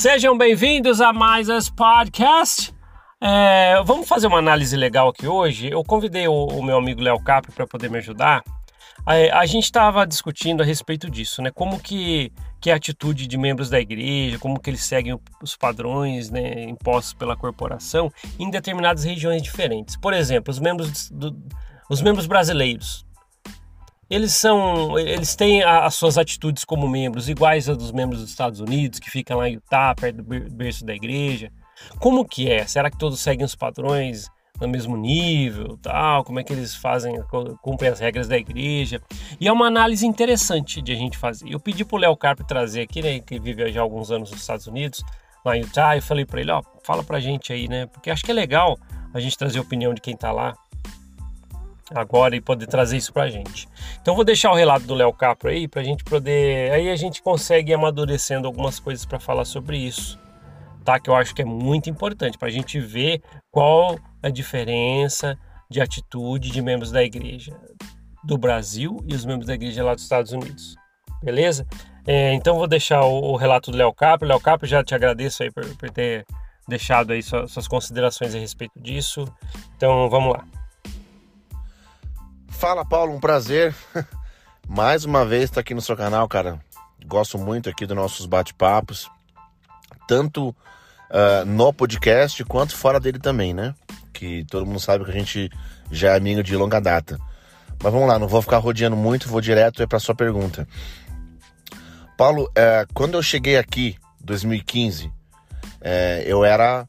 Sejam bem-vindos a mais esse podcast. É, vamos fazer uma análise legal aqui hoje. Eu convidei o, o meu amigo Léo Capri para poder me ajudar. A, gente estava discutindo a respeito disso, né? Como que, que é a atitude de membros da igreja, como que eles seguem os padrões né, impostos pela corporação em determinadas regiões diferentes. Por exemplo, os membros, do, os membros brasileiros eles são, eles têm as suas atitudes como membros iguais a dos membros dos Estados Unidos, que ficam lá em Utah, perto do berço da igreja. Como que é? Será que todos seguem os padrões no mesmo nível, tal? Como é que eles fazem, cumprem as regras da igreja? E é uma análise interessante de a gente fazer. Eu pedi pro Léo Carpe trazer aqui, né, que vive já há alguns anos nos Estados Unidos, lá em Utah, eu falei para ele, ó, fala pra gente aí, né? Porque acho que é legal a gente trazer a opinião de quem tá lá agora e poder trazer isso pra gente. Então vou deixar o relato do Léo Capro aí pra gente poder, aí a gente consegue ir amadurecendo algumas coisas para falar sobre isso. Tá? Que eu acho que é muito importante para a gente ver qual a diferença de atitude de membros da igreja do Brasil e os membros da igreja lá dos Estados Unidos. Beleza? É, então vou deixar o, o, relato do Léo Capro. Léo Capro, já te agradeço aí por, por ter deixado aí suas, suas considerações a respeito disso. Então vamos lá. Fala Paulo, um prazer. Mais uma vez estar tá aqui no seu canal, cara. Gosto muito aqui dos nossos bate-papos, tanto uh, no podcast quanto fora dele também, né? Que todo mundo sabe que a gente já é amigo de longa data. Mas vamos lá, não vou ficar rodeando muito, vou direto para sua pergunta. Paulo, uh, quando eu cheguei aqui, 2015, uh, eu era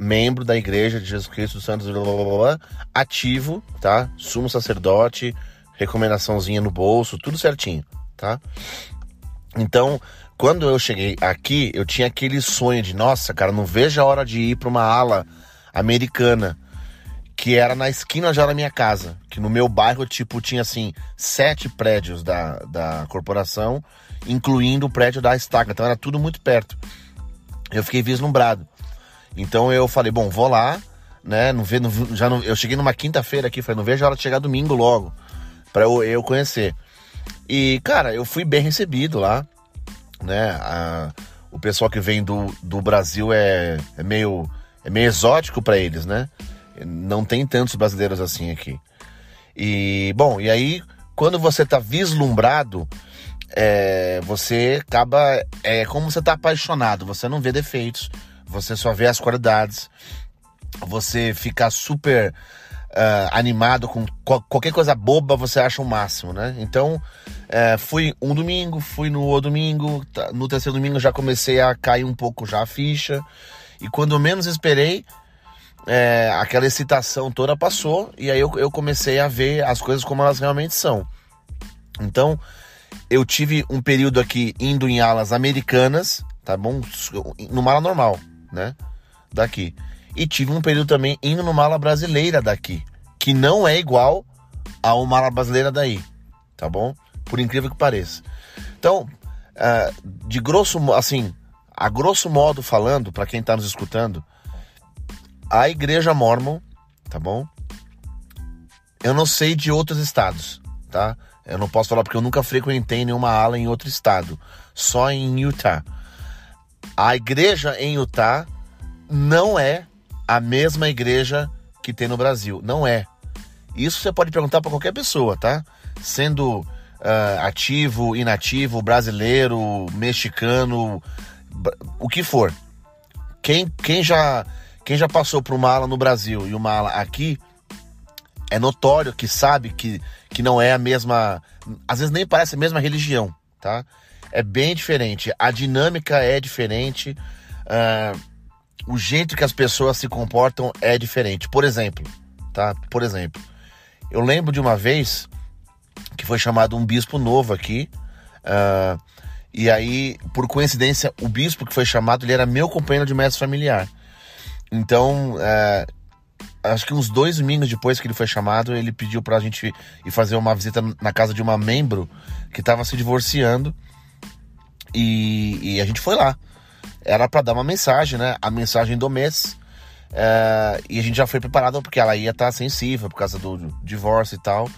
membro da Igreja de Jesus Cristo dos Santos, blá, blá, blá, ativo, tá? Sumo sacerdote, recomendaçãozinha no bolso, tudo certinho, tá? Então, quando eu cheguei aqui, eu tinha aquele sonho de, nossa, cara, não vejo a hora de ir para uma ala americana, que era na esquina já da minha casa, que no meu bairro, tipo, tinha assim, sete prédios da, da corporação, incluindo o prédio da estaca, então era tudo muito perto. Eu fiquei vislumbrado. Então eu falei, bom, vou lá, né? Não vê, não, já não, eu cheguei numa quinta-feira aqui, falei, não vejo a hora de chegar domingo logo, para eu, eu conhecer. E, cara, eu fui bem recebido lá, né? A, o pessoal que vem do, do Brasil é, é meio é meio exótico para eles, né? Não tem tantos brasileiros assim aqui. E, bom, e aí, quando você tá vislumbrado, é, você acaba. É como você tá apaixonado, você não vê defeitos, você só vê as qualidades, você fica super uh, animado com qualquer coisa boba, você acha o máximo, né? Então, uh, fui um domingo, fui no outro domingo, tá, no terceiro domingo já comecei a cair um pouco já a ficha, e quando menos esperei, é, aquela excitação toda passou e aí eu, eu, comecei a ver as coisas como elas realmente são. Então, eu tive um período aqui indo em alas americanas, tá bom? Numa ala normal né? Daqui. E tive um período também indo no mala brasileira daqui, que não é igual ao mala brasileira daí, tá bom? Por incrível que pareça. Então, uh, de grosso, assim, a grosso modo falando, para quem tá nos escutando, a igreja mormon, tá bom? Eu não sei de outros estados, tá? Eu não posso falar porque eu nunca frequentei nenhuma ala em outro estado, só em Utah. A igreja em Utah não é a mesma igreja que tem no Brasil. Não é. Isso você pode perguntar para qualquer pessoa, tá? Sendo uh, ativo, inativo, brasileiro, mexicano, o que for. Quem, quem, já, quem já passou por uma ala no Brasil e uma ala aqui é notório que sabe que, que não é a mesma. Às vezes nem parece a mesma religião, tá? É bem diferente. A dinâmica é diferente. Uh, o jeito que as pessoas se comportam é diferente. Por exemplo, tá? Por exemplo, eu lembro de uma vez que foi chamado um bispo novo aqui. Uh, e aí, por coincidência, o bispo que foi chamado, ele era meu companheiro de mestre familiar. Então, uh, acho que uns dois domingos depois que ele foi chamado, ele pediu pra gente ir fazer uma visita na casa de uma membro que estava se divorciando. E, e a gente foi lá. Era para dar uma mensagem, né? A mensagem do mês. É, e a gente já foi preparado porque ela ia estar tá sensível por causa do divórcio e tal.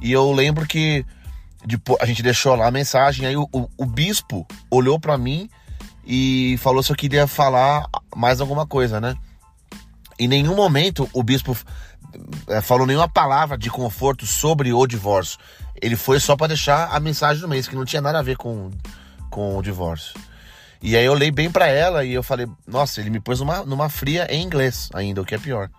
E eu lembro que depois, a gente deixou lá a mensagem, aí o, o, o bispo olhou para mim e falou se eu queria falar mais alguma coisa, né? Em nenhum momento o bispo é, falou nenhuma palavra de conforto sobre o divórcio. Ele foi só para deixar a mensagem do mês, que não tinha nada a ver com, com o divórcio. E aí eu olhei bem para ela e eu falei, nossa, ele me pôs numa, numa fria em inglês ainda, o que é pior.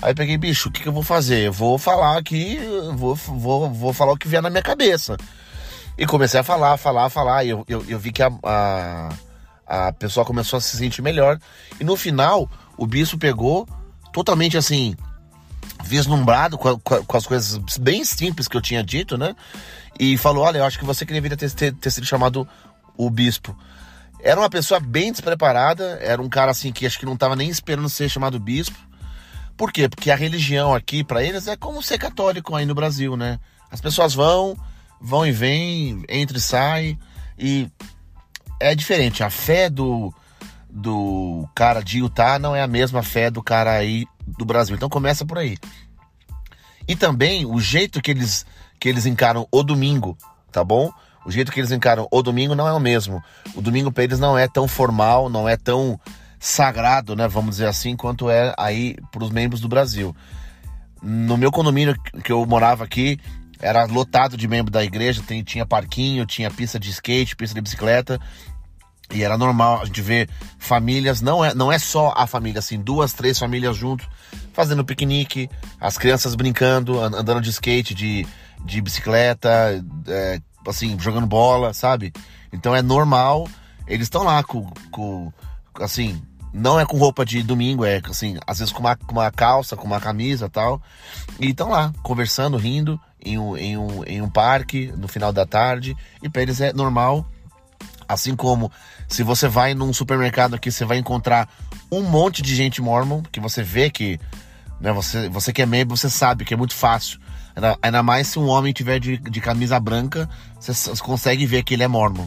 Aí peguei, bicho, o que, que eu vou fazer? Eu vou falar aqui, vou, vou, vou falar o que vier na minha cabeça. E comecei a falar, falar, falar. E eu, eu, eu vi que a, a, a pessoa começou a se sentir melhor. E no final, o bispo pegou totalmente assim, vislumbrado com, com, as coisas bem simples que eu tinha dito, né? E falou: Olha, eu acho que você que deveria ter, ter, ter sido chamado o bispo. Era uma pessoa bem despreparada, era um cara assim que acho que não estava nem esperando ser chamado bispo. Por quê? Porque a religião aqui, para eles, é como ser católico aí no Brasil, né? As pessoas vão, vão e vêm, entra e sai, e é diferente. A fé do, do cara de Utah não é a mesma fé do cara aí do Brasil. Então começa por aí. E também o jeito que eles, que eles encaram o domingo, tá bom? O jeito que eles encaram o domingo não é o mesmo. O domingo para eles não é tão formal, não é tão sagrado, né? Vamos dizer assim, quanto é aí para os membros do Brasil. No meu condomínio que eu morava aqui, era lotado de membros da igreja, tem, tinha parquinho, tinha pista de skate, pista de bicicleta. E era normal a gente ver famílias, não é, não é só a família, assim, duas, três famílias juntos, fazendo piquenique, as crianças brincando, andando de skate, de, de bicicleta, é, assim, jogando bola, sabe? Então é normal, eles estão lá com, com, assim, não é com roupa de domingo, é assim, às vezes com uma, com uma calça, com uma camisa tal, e estão lá, conversando, rindo, em um, em, um, em um parque, no final da tarde, e para eles é normal, assim como se você vai num supermercado aqui, você vai encontrar um monte de gente mormon, que você vê que, né, você, você que é membro, você sabe que é muito fácil Ainda, ainda mais se um homem tiver de, de camisa branca, você, você consegue ver que ele é mormon.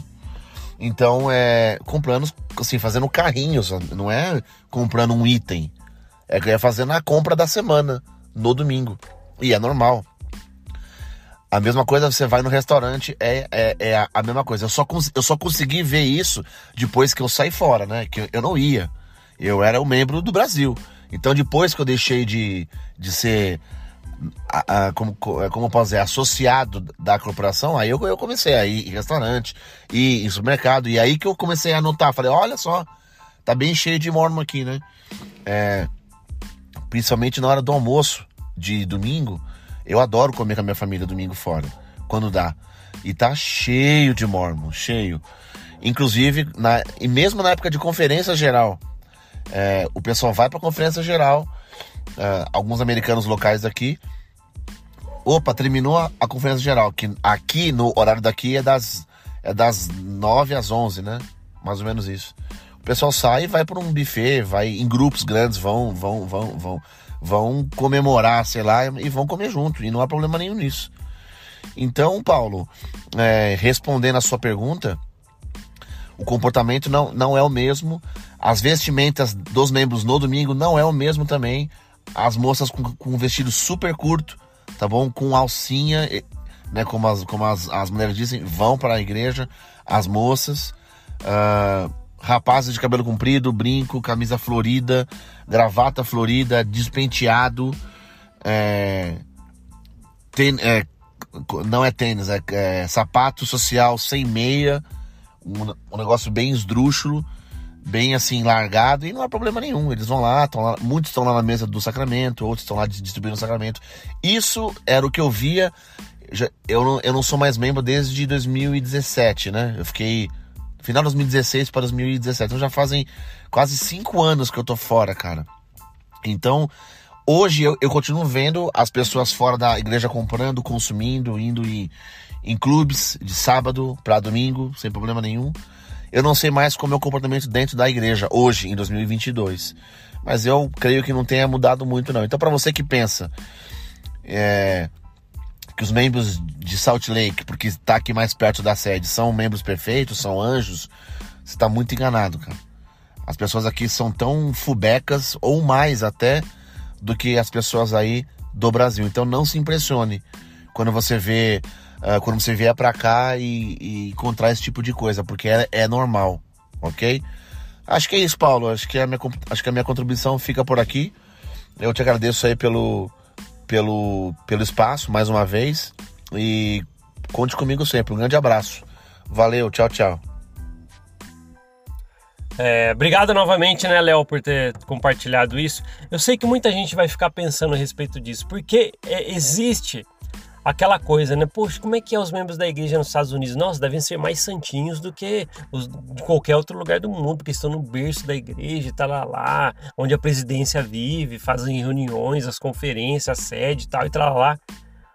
Então, é comprando, assim, fazendo carrinhos, não é comprando um item. É, é fazendo a compra da semana, no domingo. E é normal. A mesma coisa, você vai no restaurante, é, é, é a, mesma coisa. Eu só, eu só consegui ver isso depois que eu saí fora, né? Que eu não ia. Eu era um membro do Brasil. Então, depois que eu deixei de, de ser a, a, como, como posso dizer, associado da corporação, aí eu, eu comecei a ir em restaurante, ir em supermercado, e aí que eu comecei a anotar, falei, olha só, tá bem cheio de mormon aqui, né? É, principalmente na hora do almoço de domingo, eu adoro comer com a minha família domingo fora, quando dá. E tá cheio de mormon, cheio. Inclusive, na, e mesmo na época de conferência geral, é, o pessoal vai pra conferência geral uh, alguns americanos locais aqui. Opa, terminou a, a, conferência geral, que aqui no horário daqui é das, é das 9 às 11, né? Mais ou menos isso. O pessoal sai e vai para um buffet, vai em grupos grandes, vão, vão, vão, vão, vão comemorar, sei lá, e vão comer junto, e não há problema nenhum nisso. Então, Paulo, é, respondendo a sua pergunta, o comportamento não, não é o mesmo, as vestimentas dos membros no domingo não é o mesmo também as moças com, com vestido super curto, tá bom? Com alcinha, né? Como as, como as, as mulheres dizem, vão para a igreja, as moças. Uh, rapazes de cabelo comprido, brinco, camisa florida, gravata florida, despenteado, é, ten, é, não é tênis, é, é, sapato social sem meia, um, um negócio bem esdrúxulo bem assim largado e não há problema nenhum. Eles vão lá, lá, muitos estão lá na mesa do sacramento, outros estão lá distribuindo o sacramento. Isso era o que eu via. Eu não, eu não sou mais membro desde 2017, né? Eu fiquei final de 2016 para 2017. Então já fazem quase cinco anos que eu tô fora, cara. Então hoje eu, eu continuo vendo as pessoas fora da igreja comprando, consumindo, indo em, em clubes de sábado para domingo, sem problema nenhum. Eu não sei mais como é o comportamento dentro da igreja hoje, em 2022. Mas eu creio que não tenha mudado muito, não. Então, para você que pensa é, que os membros de Salt Lake, porque está aqui mais perto da sede, são membros perfeitos, são anjos, você está muito enganado, cara. As pessoas aqui são tão fubecas, ou mais até, do que as pessoas aí do Brasil. Então, não se impressione quando você vê uh, quando você vier para cá e, e, encontrar esse tipo de coisa, porque é, é normal, ok? Acho que é isso, Paulo. Acho que a minha, acho que a minha contribuição fica por aqui. Eu te agradeço aí pelo, pelo, pelo espaço mais uma vez e conte comigo sempre. Um grande abraço. Valeu, tchau, tchau. É, obrigado novamente, né, Léo, por ter compartilhado isso. Eu sei que muita gente vai ficar pensando a respeito disso, porque é, existe aquela coisa, né? Poxa, como é que é os membros da igreja nos Estados Unidos? Nossa, devem ser mais santinhos do que os de qualquer outro lugar do mundo, porque estão no berço da igreja, tá lá, lá onde a presidência vive, fazem reuniões, as conferências, a sede e tal, e tal, lá.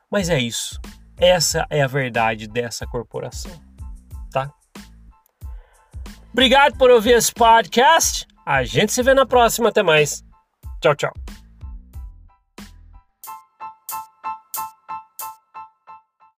Mas é isso. Essa é a verdade dessa corporação, tá? Obrigado por ouvir esse podcast. A gente se vê na próxima. Até mais. Tchau, tchau.